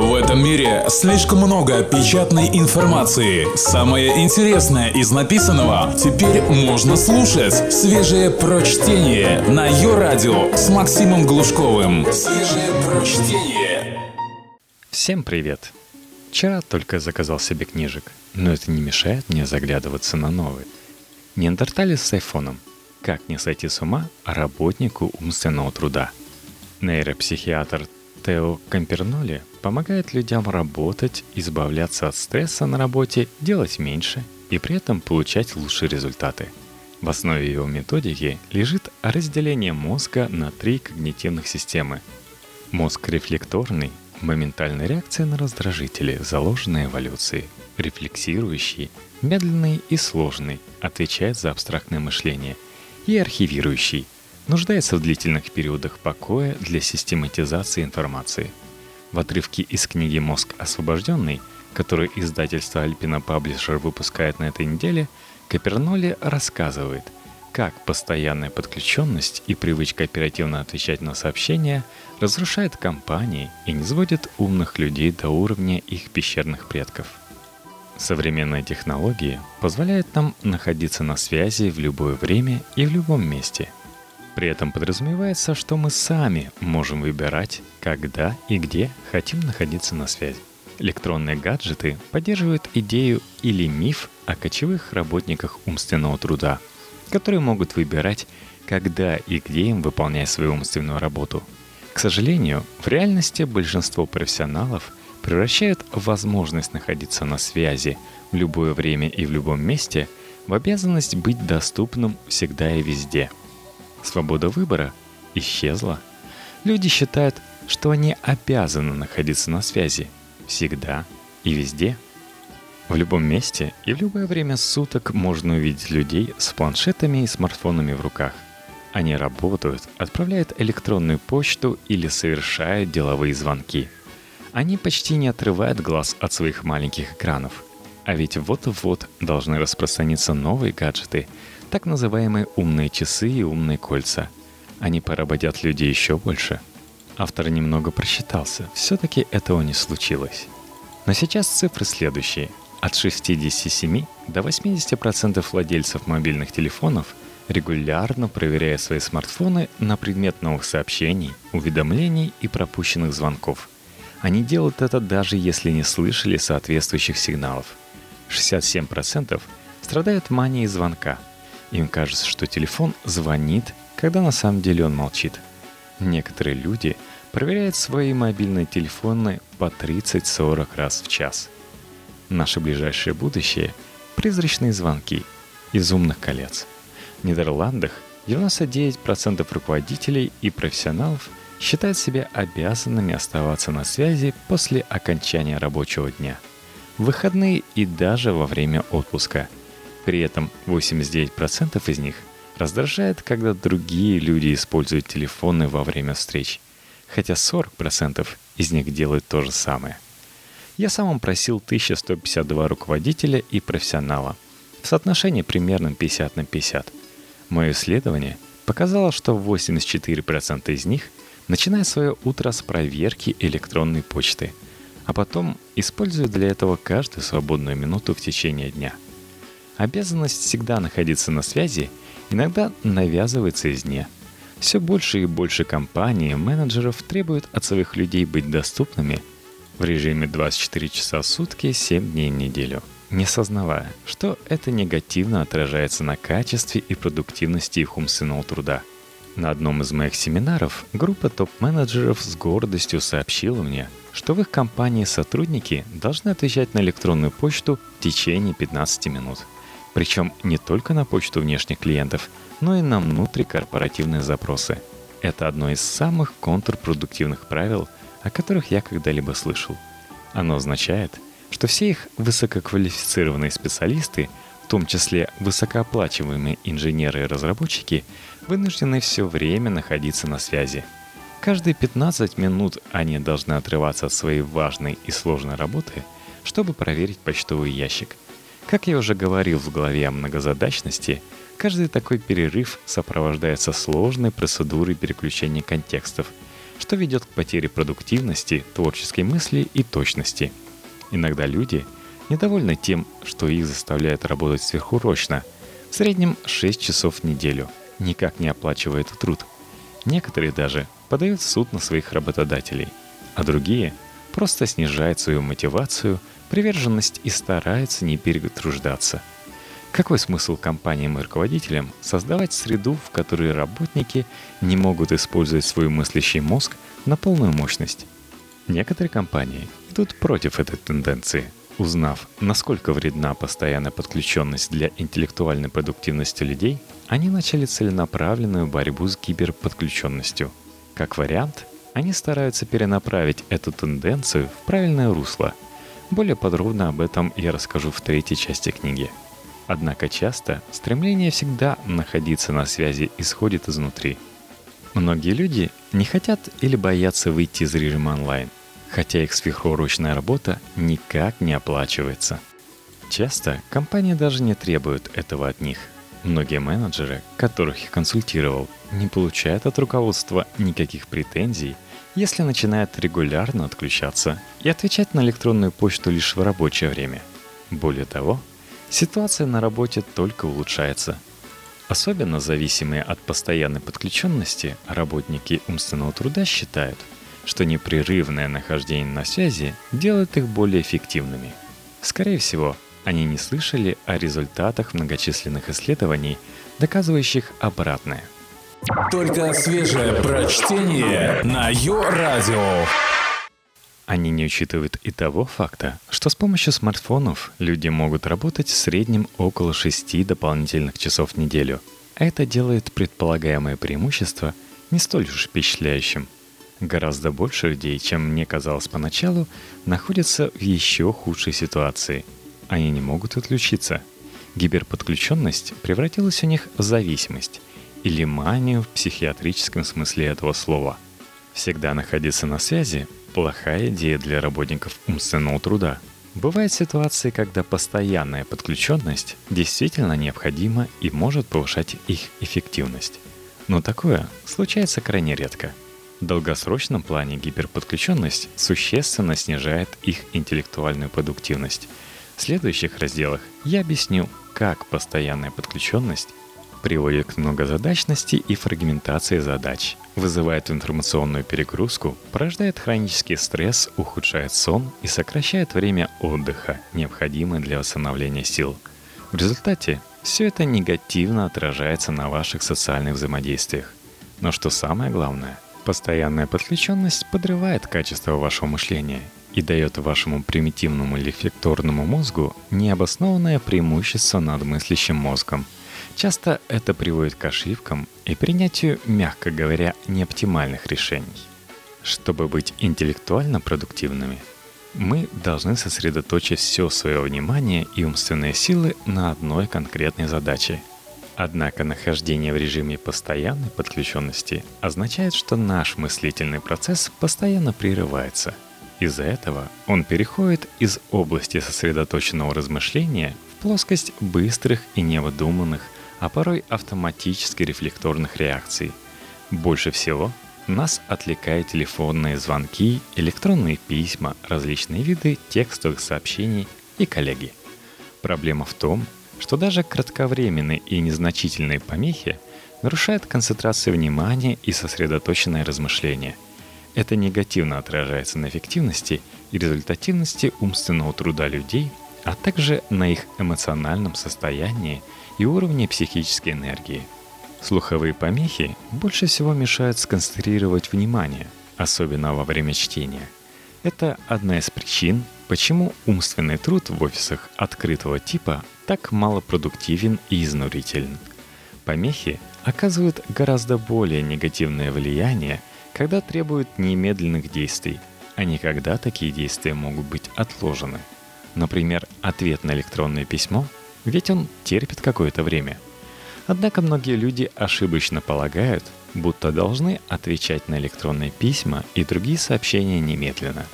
В этом мире слишком много печатной информации. Самое интересное из написанного теперь можно слушать. Свежее прочтение на ее радио с Максимом Глушковым. Свежее прочтение. Всем привет! Вчера только заказал себе книжек, но это не мешает мне заглядываться на новые. Неандерталец с айфоном. Как не сойти с ума работнику умственного труда. Нейропсихиатр Тео Камперноли помогает людям работать, избавляться от стресса на работе, делать меньше и при этом получать лучшие результаты. В основе его методики лежит разделение мозга на три когнитивных системы. Мозг рефлекторный – моментальная реакция на раздражители, заложенные эволюцией. Рефлексирующий – медленный и сложный, отвечает за абстрактное мышление. И архивирующий – нуждается в длительных периодах покоя для систематизации информации. В отрывке из книги «Мозг освобожденный», который издательство Alpina Publisher выпускает на этой неделе, Каперноли рассказывает, как постоянная подключенность и привычка оперативно отвечать на сообщения разрушает компании и не сводит умных людей до уровня их пещерных предков. Современные технологии позволяют нам находиться на связи в любое время и в любом месте – при этом подразумевается, что мы сами можем выбирать, когда и где хотим находиться на связи. Электронные гаджеты поддерживают идею или миф о кочевых работниках умственного труда, которые могут выбирать, когда и где им выполнять свою умственную работу. К сожалению, в реальности большинство профессионалов превращают возможность находиться на связи в любое время и в любом месте в обязанность быть доступным всегда и везде – Свобода выбора исчезла. Люди считают, что они обязаны находиться на связи всегда и везде. В любом месте и в любое время суток можно увидеть людей с планшетами и смартфонами в руках. Они работают, отправляют электронную почту или совершают деловые звонки. Они почти не отрывают глаз от своих маленьких экранов. А ведь вот-вот должны распространиться новые гаджеты – так называемые умные часы и умные кольца. Они поработят людей еще больше. Автор немного просчитался, все-таки этого не случилось. Но сейчас цифры следующие. От 67 до 80% владельцев мобильных телефонов регулярно проверяют свои смартфоны на предмет новых сообщений, уведомлений и пропущенных звонков. Они делают это даже если не слышали соответствующих сигналов. 67% страдают манией звонка – им кажется, что телефон звонит, когда на самом деле он молчит. Некоторые люди проверяют свои мобильные телефоны по 30-40 раз в час. Наше ближайшее будущее – призрачные звонки из умных колец. В Нидерландах 99% руководителей и профессионалов считают себя обязанными оставаться на связи после окончания рабочего дня, в выходные и даже во время отпуска – при этом 89% из них раздражает, когда другие люди используют телефоны во время встреч, хотя 40% из них делают то же самое. Я сам просил 1152 руководителя и профессионала в соотношении примерно 50 на 50. Мое исследование показало, что 84% из них начинают свое утро с проверки электронной почты, а потом используют для этого каждую свободную минуту в течение дня – Обязанность всегда находиться на связи иногда навязывается извне. Все больше и больше компаний и менеджеров требуют от своих людей быть доступными в режиме 24 часа в сутки 7 дней в неделю, не сознавая, что это негативно отражается на качестве и продуктивности их умственного труда. На одном из моих семинаров группа топ-менеджеров с гордостью сообщила мне, что в их компании сотрудники должны отвечать на электронную почту в течение 15 минут – причем не только на почту внешних клиентов, но и на внутрикорпоративные запросы. Это одно из самых контрпродуктивных правил, о которых я когда-либо слышал. Оно означает, что все их высококвалифицированные специалисты, в том числе высокооплачиваемые инженеры и разработчики, вынуждены все время находиться на связи. Каждые 15 минут они должны отрываться от своей важной и сложной работы, чтобы проверить почтовый ящик – как я уже говорил в главе о многозадачности, каждый такой перерыв сопровождается сложной процедурой переключения контекстов. что ведет к потере продуктивности, творческой мысли и точности. Иногда люди недовольны тем, что их заставляют работать сверхурочно, в среднем 6 часов в неделю, никак не оплачивая этот труд. Некоторые даже подают в суд на своих работодателей, а другие просто снижают свою мотивацию, приверженность и стараются не перетруждаться – какой смысл компаниям и руководителям создавать среду, в которой работники не могут использовать свой мыслящий мозг на полную мощность? Некоторые компании идут против этой тенденции, узнав, насколько вредна постоянная подключенность для интеллектуальной продуктивности людей, они начали целенаправленную борьбу с киберподключенностью. Как вариант, они стараются перенаправить эту тенденцию в правильное русло. Более подробно об этом я расскажу в третьей части книги – Однако часто стремление всегда находиться на связи исходит изнутри. Многие люди не хотят или боятся выйти из режима онлайн, хотя их сверхурочная работа никак не оплачивается. Часто компании даже не требуют этого от них. Многие менеджеры, которых я консультировал, не получают от руководства никаких претензий, если начинают регулярно отключаться и отвечать на электронную почту лишь в рабочее время. Более того, Ситуация на работе только улучшается. Особенно зависимые от постоянной подключенности работники умственного труда считают, что непрерывное нахождение на связи делает их более эффективными. Скорее всего, они не слышали о результатах многочисленных исследований, доказывающих обратное. Только свежее прочтение на Йо-Радио. Они не учитывают и того факта, что с помощью смартфонов люди могут работать в среднем около 6 дополнительных часов в неделю. Это делает предполагаемое преимущество не столь уж впечатляющим. Гораздо больше людей, чем мне казалось поначалу, находятся в еще худшей ситуации. Они не могут отключиться. Гиперподключенность превратилась у них в зависимость или манию в психиатрическом смысле этого слова. Всегда находиться на связи плохая идея для работников умственного труда. Бывают ситуации, когда постоянная подключенность действительно необходима и может повышать их эффективность. Но такое случается крайне редко. В долгосрочном плане гиперподключенность существенно снижает их интеллектуальную продуктивность. В следующих разделах я объясню, как постоянная подключенность приводит к многозадачности и фрагментации задач, вызывает информационную перегрузку, порождает хронический стресс, ухудшает сон и сокращает время отдыха, необходимое для восстановления сил. В результате все это негативно отражается на ваших социальных взаимодействиях. Но что самое главное, постоянная подключенность подрывает качество вашего мышления и дает вашему примитивному рефлекторному мозгу необоснованное преимущество над мыслящим мозгом – Часто это приводит к ошибкам и принятию, мягко говоря, неоптимальных решений. Чтобы быть интеллектуально продуктивными, мы должны сосредоточить все свое внимание и умственные силы на одной конкретной задаче. Однако нахождение в режиме постоянной подключенности означает, что наш мыслительный процесс постоянно прерывается. Из-за этого он переходит из области сосредоточенного размышления в плоскость быстрых и невыдуманных – а порой автоматически рефлекторных реакций. Больше всего нас отвлекают телефонные звонки, электронные письма, различные виды текстовых сообщений и коллеги. Проблема в том, что даже кратковременные и незначительные помехи нарушают концентрацию внимания и сосредоточенное размышление. Это негативно отражается на эффективности и результативности умственного труда людей, а также на их эмоциональном состоянии – и уровне психической энергии. Слуховые помехи больше всего мешают сконцентрировать внимание, особенно во время чтения. Это одна из причин, почему умственный труд в офисах открытого типа так малопродуктивен и изнурителен. Помехи оказывают гораздо более негативное влияние, когда требуют немедленных действий, а не когда такие действия могут быть отложены. Например, ответ на электронное письмо – ведь он терпит какое-то время. Однако многие люди ошибочно полагают, будто должны отвечать на электронные письма и другие сообщения немедленно.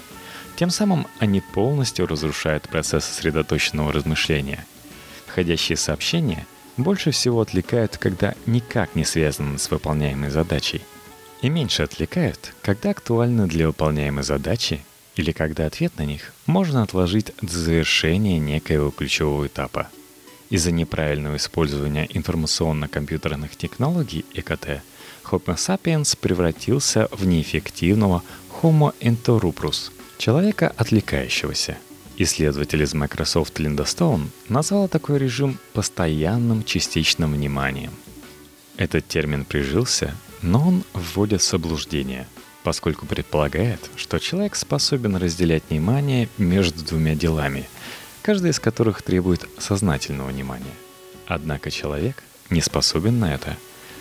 Тем самым они полностью разрушают процесс сосредоточенного размышления. Входящие сообщения больше всего отвлекают, когда никак не связаны с выполняемой задачей. и меньше отвлекают, когда актуальны для выполняемой задачи или когда ответ на них можно отложить до завершения некоего ключевого этапа. Из-за неправильного использования информационно-компьютерных технологий ЭКТ Homo sapiens превратился в неэффективного Homo interruptus, человека отвлекающегося. Исследователь из Microsoft Линда Стоун назвал такой режим постоянным частичным вниманием. Этот термин прижился, но он вводит в заблуждение, поскольку предполагает, что человек способен разделять внимание между двумя делами, каждый из которых требует сознательного внимания. Однако человек не способен на это.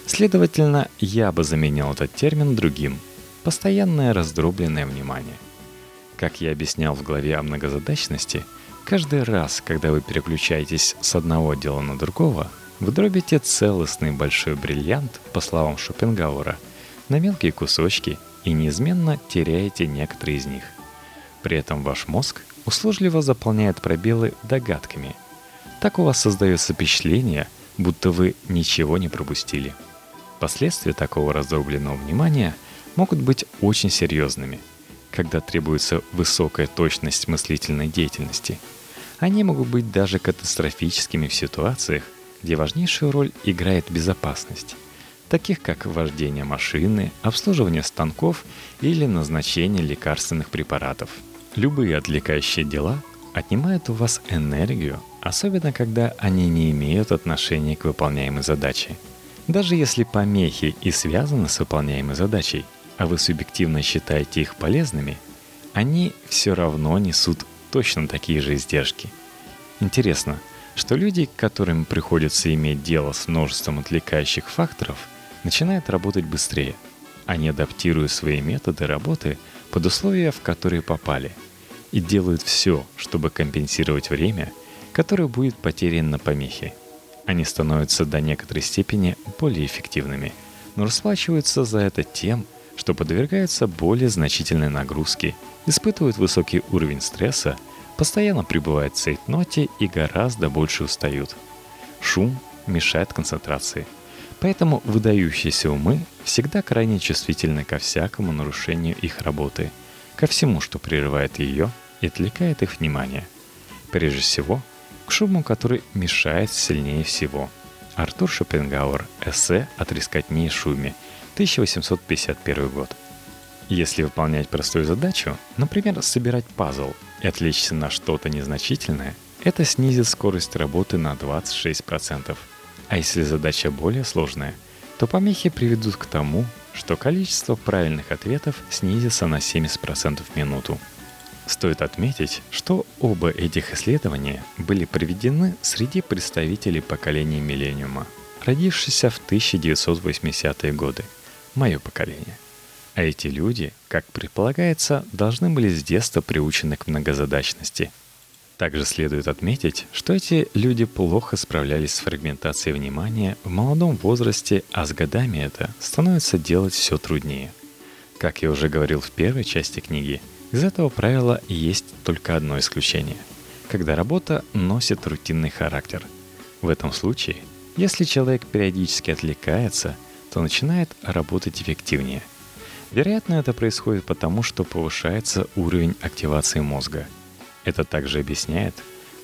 Следовательно, я бы заменил этот термин другим – постоянное раздробленное внимание. Как я объяснял в главе о многозадачности, каждый раз, когда вы переключаетесь с одного дела на другого, вы дробите целостный большой бриллиант, по словам Шопенгауэра, на мелкие кусочки и неизменно теряете некоторые из них. При этом ваш мозг услужливо заполняет пробелы догадками. Так у вас создается впечатление, будто вы ничего не пропустили. Последствия такого раздробленного внимания могут быть очень серьезными – когда требуется высокая точность мыслительной деятельности. Они могут быть даже катастрофическими в ситуациях, где важнейшую роль играет безопасность, таких как вождение машины, обслуживание станков или назначение лекарственных препаратов. Любые отвлекающие дела отнимают у вас энергию, особенно когда они не имеют отношения к выполняемой задаче. Даже если помехи и связаны с выполняемой задачей, а вы субъективно считаете их полезными, они все равно несут точно такие же издержки. Интересно, что люди, которым приходится иметь дело с множеством отвлекающих факторов, начинают работать быстрее. Они адаптируют свои методы работы под условия, в которые попали, и делают все, чтобы компенсировать время, которое будет потеряно на помехе. Они становятся до некоторой степени более эффективными, но расплачиваются за это тем, что подвергаются более значительной нагрузке, испытывают высокий уровень стресса, постоянно пребывают в цейтноте и гораздо больше устают. Шум мешает концентрации. Поэтому выдающиеся умы всегда крайне чувствительны ко всякому нарушению их работы, ко всему, что прерывает ее и отвлекает их внимание. Прежде всего, к шуму, который мешает сильнее всего. Артур Шопенгауэр, эссе о трескотне и шуме – 1851 год. Если выполнять простую задачу, например, собирать пазл и отвлечься на что-то незначительное, это снизит скорость работы на 26%. А если задача более сложная, то помехи приведут к тому, что количество правильных ответов снизится на 70% в минуту. Стоит отметить, что оба этих исследования были проведены среди представителей поколения миллениума, родившихся в 1980-е годы – мое поколение. А эти люди, как предполагается, должны были с детства приучены к многозадачности. Также следует отметить, что эти люди плохо справлялись с фрагментацией внимания в молодом возрасте, а с годами это становится делать все труднее. Как я уже говорил в первой части книги, из этого правила есть только одно исключение – когда работа носит рутинный характер. В этом случае, если человек периодически отвлекается – то начинает работать эффективнее. Вероятно, это происходит потому, что повышается уровень активации мозга. Это также объясняет,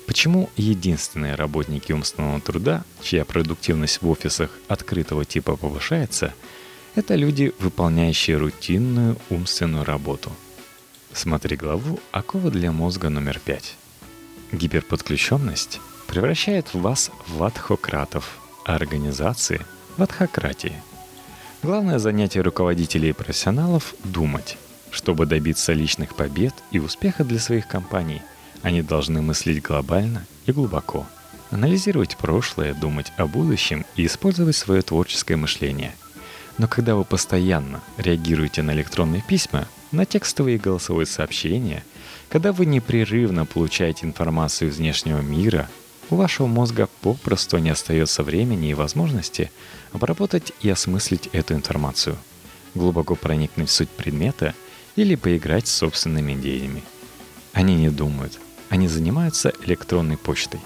почему единственные работники умственного труда, чья продуктивность в офисах открытого типа повышается, это люди, выполняющие рутинную умственную работу. Смотри главу «Оковы для мозга номер 5». Гиперподключенность превращает вас в адхократов, а организации – в адхократии – Главное занятие руководителей и профессионалов – думать. Чтобы добиться личных побед и успеха для своих компаний, они должны мыслить глобально и глубоко, анализировать прошлое, думать о будущем и использовать свое творческое мышление. Но когда вы постоянно реагируете на электронные письма, на текстовые голосовые сообщения, когда вы непрерывно получаете информацию из внешнего мира, у вашего мозга попросту не остается времени и возможности обработать и осмыслить эту информацию, глубоко проникнуть в суть предмета или поиграть с собственными идеями. Они не думают, они занимаются электронной почтой.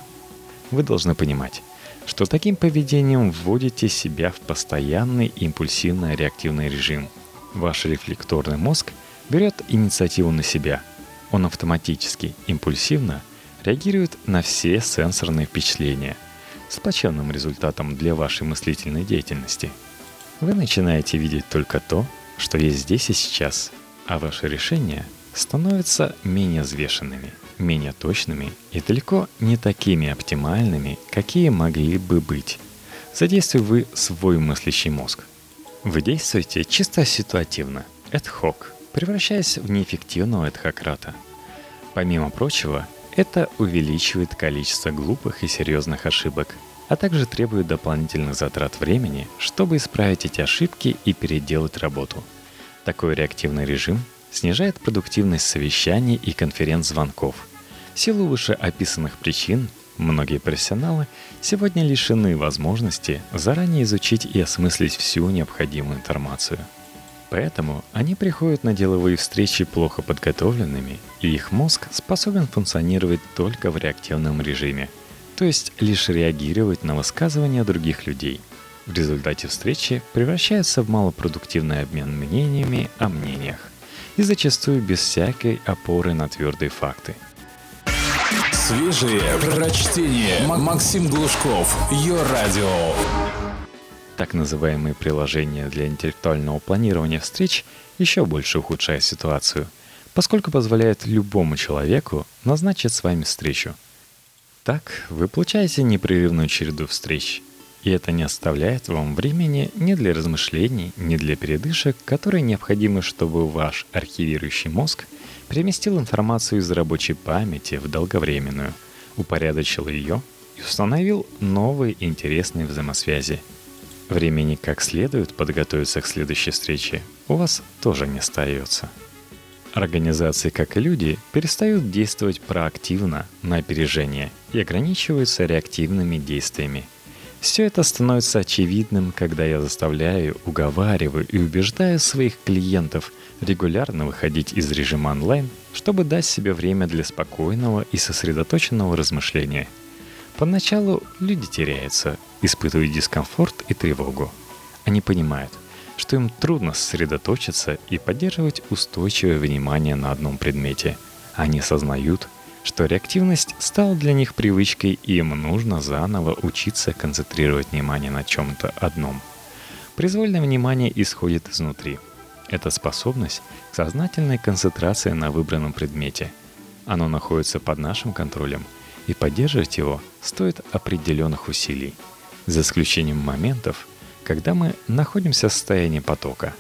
Вы должны понимать, что таким поведением вводите себя в постоянный импульсивно-реактивный режим, Ваш рефлекторный мозг берет инициативу на себя. Он автоматически, импульсивно реагирует на все сенсорные впечатления с плачевным результатом для вашей мыслительной деятельности. Вы начинаете видеть только то, что есть здесь и сейчас, а ваши решения становятся менее взвешенными, менее точными и далеко не такими оптимальными, какие могли бы быть. Задействуя вы свой мыслящий мозг. Вы действуете чисто ситуативно, ad hoc, превращаясь в неэффективного эдхократа. Помимо прочего, это увеличивает количество глупых и серьезных ошибок, а также требует дополнительных затрат времени, чтобы исправить эти ошибки и переделать работу. Такой реактивный режим снижает продуктивность совещаний и конференц-звонков. В силу вышеописанных причин многие профессионалы сегодня лишены возможности заранее изучить и осмыслить всю необходимую информацию – Поэтому они приходят на деловые встречи плохо подготовленными, и их мозг способен функционировать только в реактивном режиме, то есть лишь реагировать на высказывания других людей. В результате встречи превращается в малопродуктивный обмен мнениями о мнениях и зачастую без всякой опоры на твердые факты. Свежие прочтение. Максим Глушков. Ее радио. Так называемые приложения для интеллектуального планирования встреч еще больше ухудшают ситуацию, поскольку позволяют любому человеку назначить с вами встречу. Так вы получаете непрерывную череду встреч, и это не оставляет вам времени ни для размышлений, ни для передышек, которые необходимы, чтобы ваш архивирующий мозг переместил информацию из рабочей памяти в долговременную, упорядочил ее и установил новые интересные взаимосвязи – Времени как следует подготовиться к следующей встрече у вас тоже не остается. Организации, как и люди, перестают действовать проактивно на опережение и ограничиваются реактивными действиями. Все это становится очевидным, когда я заставляю, уговариваю и убеждаю своих клиентов регулярно выходить из режима онлайн, чтобы дать себе время для спокойного и сосредоточенного размышления – Поначалу люди теряются, испытывают дискомфорт и тревогу. Они понимают, что им трудно сосредоточиться и поддерживать устойчивое внимание на одном предмете. Они осознают, что реактивность стала для них привычкой, и им нужно заново учиться концентрировать внимание на чем-то одном. Произвольное внимание исходит изнутри. Это способность к сознательной концентрации на выбранном предмете. Оно находится под нашим контролем – и поддерживать его стоит определенных усилий, за исключением моментов, когда мы находимся в состоянии потока.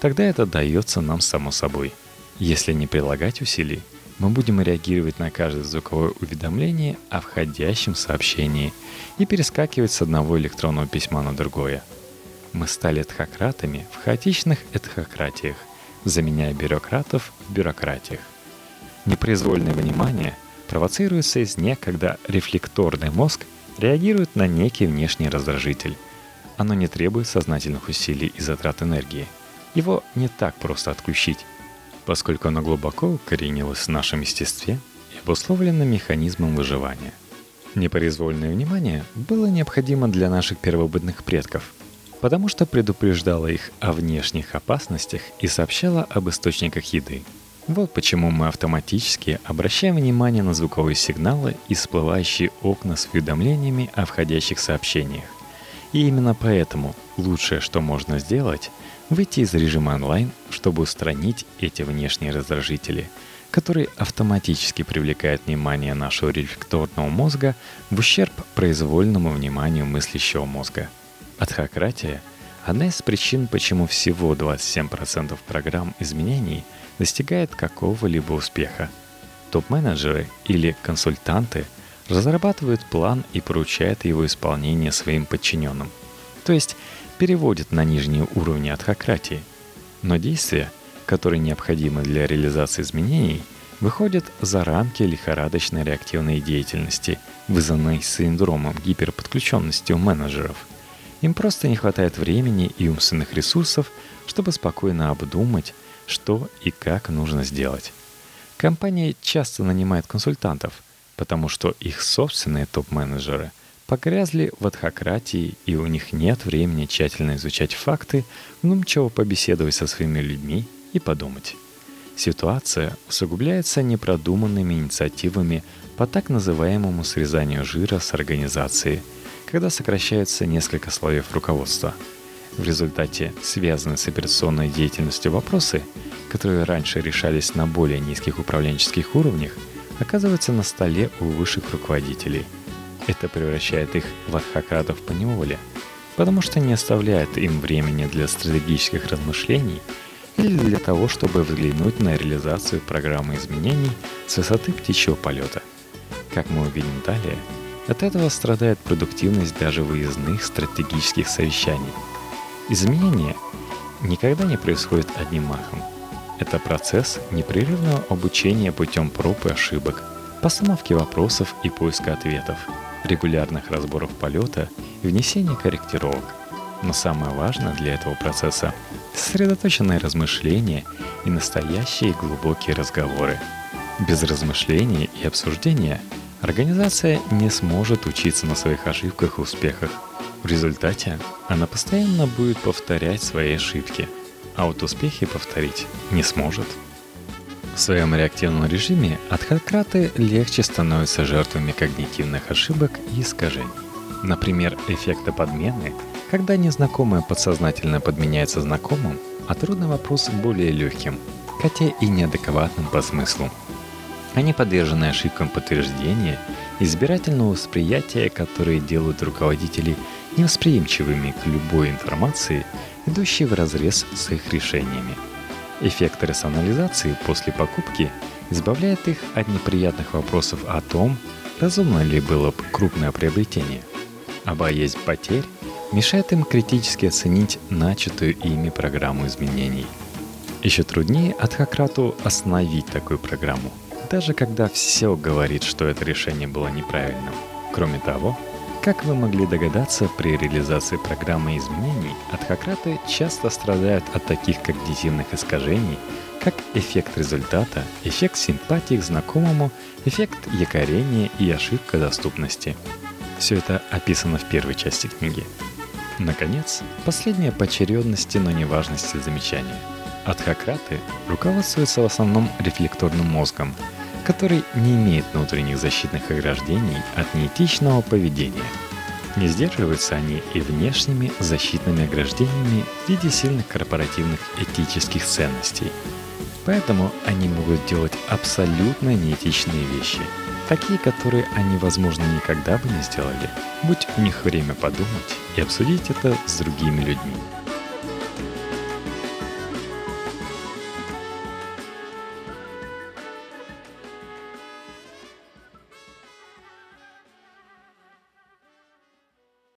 Тогда это дается нам само собой. Если не прилагать усилий, мы будем реагировать на каждое звуковое уведомление о входящем сообщении и перескакивать с одного электронного письма на другое. Мы стали этхократами в хаотичных этхократиях, заменяя бюрократов в бюрократиях. Непроизвольное внимание – провоцируется извне, когда рефлекторный мозг реагирует на некий внешний раздражитель. Оно не требует сознательных усилий и затрат энергии. Его не так просто отключить, поскольку оно глубоко укоренилось в нашем естестве и обусловлено механизмом выживания. Непроизвольное внимание было необходимо для наших первобытных предков, потому что предупреждало их о внешних опасностях и сообщало об источниках еды – вот почему мы автоматически обращаем внимание на звуковые сигналы и всплывающие окна с уведомлениями о входящих сообщениях. И именно поэтому лучшее, что можно сделать, выйти из режима онлайн, чтобы устранить эти внешние раздражители, которые автоматически привлекают внимание нашего рефлекторного мозга в ущерб произвольному вниманию мыслящего мозга. Адхократия – одна из причин, почему всего 27% программ изменений – достигает какого-либо успеха. Топ-менеджеры или консультанты разрабатывают план и поручают его исполнение своим подчиненным. То есть переводят на нижние уровни адхократии. Но действия, которые необходимы для реализации изменений, выходят за рамки лихорадочной реактивной деятельности, вызванной синдромом гиперподключенности у менеджеров. Им просто не хватает времени и умственных ресурсов, чтобы спокойно обдумать, что и как нужно сделать. Компании часто нанимают консультантов, потому что их собственные топ-менеджеры погрязли в адхократии, и у них нет времени тщательно изучать факты, вдумчиво побеседовать со своими людьми и подумать. Ситуация усугубляется непродуманными инициативами по так называемому срезанию жира с организации, когда сокращаются несколько слоев руководства. В результате связанные с операционной деятельностью вопросы, которые раньше решались на более низких управленческих уровнях, оказываются на столе у высших руководителей. Это превращает их в адхократов по неволе, потому что не оставляет им времени для стратегических размышлений или для того, чтобы взглянуть на реализацию программы изменений с высоты птичьего полета. Как мы увидим далее, от этого страдает продуктивность даже выездных стратегических совещаний. Изменения никогда не происходят одним махом – это процесс непрерывного обучения путем проб и ошибок, постановки вопросов и поиска ответов, регулярных разборов полета и внесения корректировок. Но самое важное для этого процесса – сосредоточенное размышление и настоящие глубокие разговоры. Без размышления и обсуждения организация не сможет учиться на своих ошибках и успехах. В результате она постоянно будет повторять свои ошибки – а вот успехи повторить не сможет. В своем реактивном режиме адхократы легче становятся жертвами когнитивных ошибок и искажений. Например, эффекта подмены, когда незнакомое подсознательно подменяется знакомым, а трудный вопрос более легким, хотя и неадекватным по смыслу. Они подвержены ошибкам подтверждения, избирательного восприятия, которые делают руководителей невосприимчивыми к любой информации идущие вразрез с их решениями. Эффект рационализации после покупки избавляет их от неприятных вопросов о том, разумно ли было бы крупное приобретение. А боязнь потерь мешает им критически оценить начатую ими программу изменений. Еще труднее Адхократу остановить такую программу, даже когда все говорит, что это решение было неправильным. Кроме того, как вы могли догадаться, при реализации программы изменений адхократы часто страдают от таких когнитивных искажений, как эффект результата, эффект симпатии к знакомому, эффект якорения и ошибка доступности. Все это описано в первой части книги. Наконец, последнее по очередности, но не важности замечание. Адхократы руководствуются в основном рефлекторным мозгом – который не имеет внутренних защитных ограждений от неэтичного поведения. Не сдерживаются они и внешними защитными ограждениями в виде сильных корпоративных этических ценностей. Поэтому они могут делать абсолютно неэтичные вещи, такие, которые они, возможно, никогда бы не сделали, будь у них время подумать и обсудить это с другими людьми.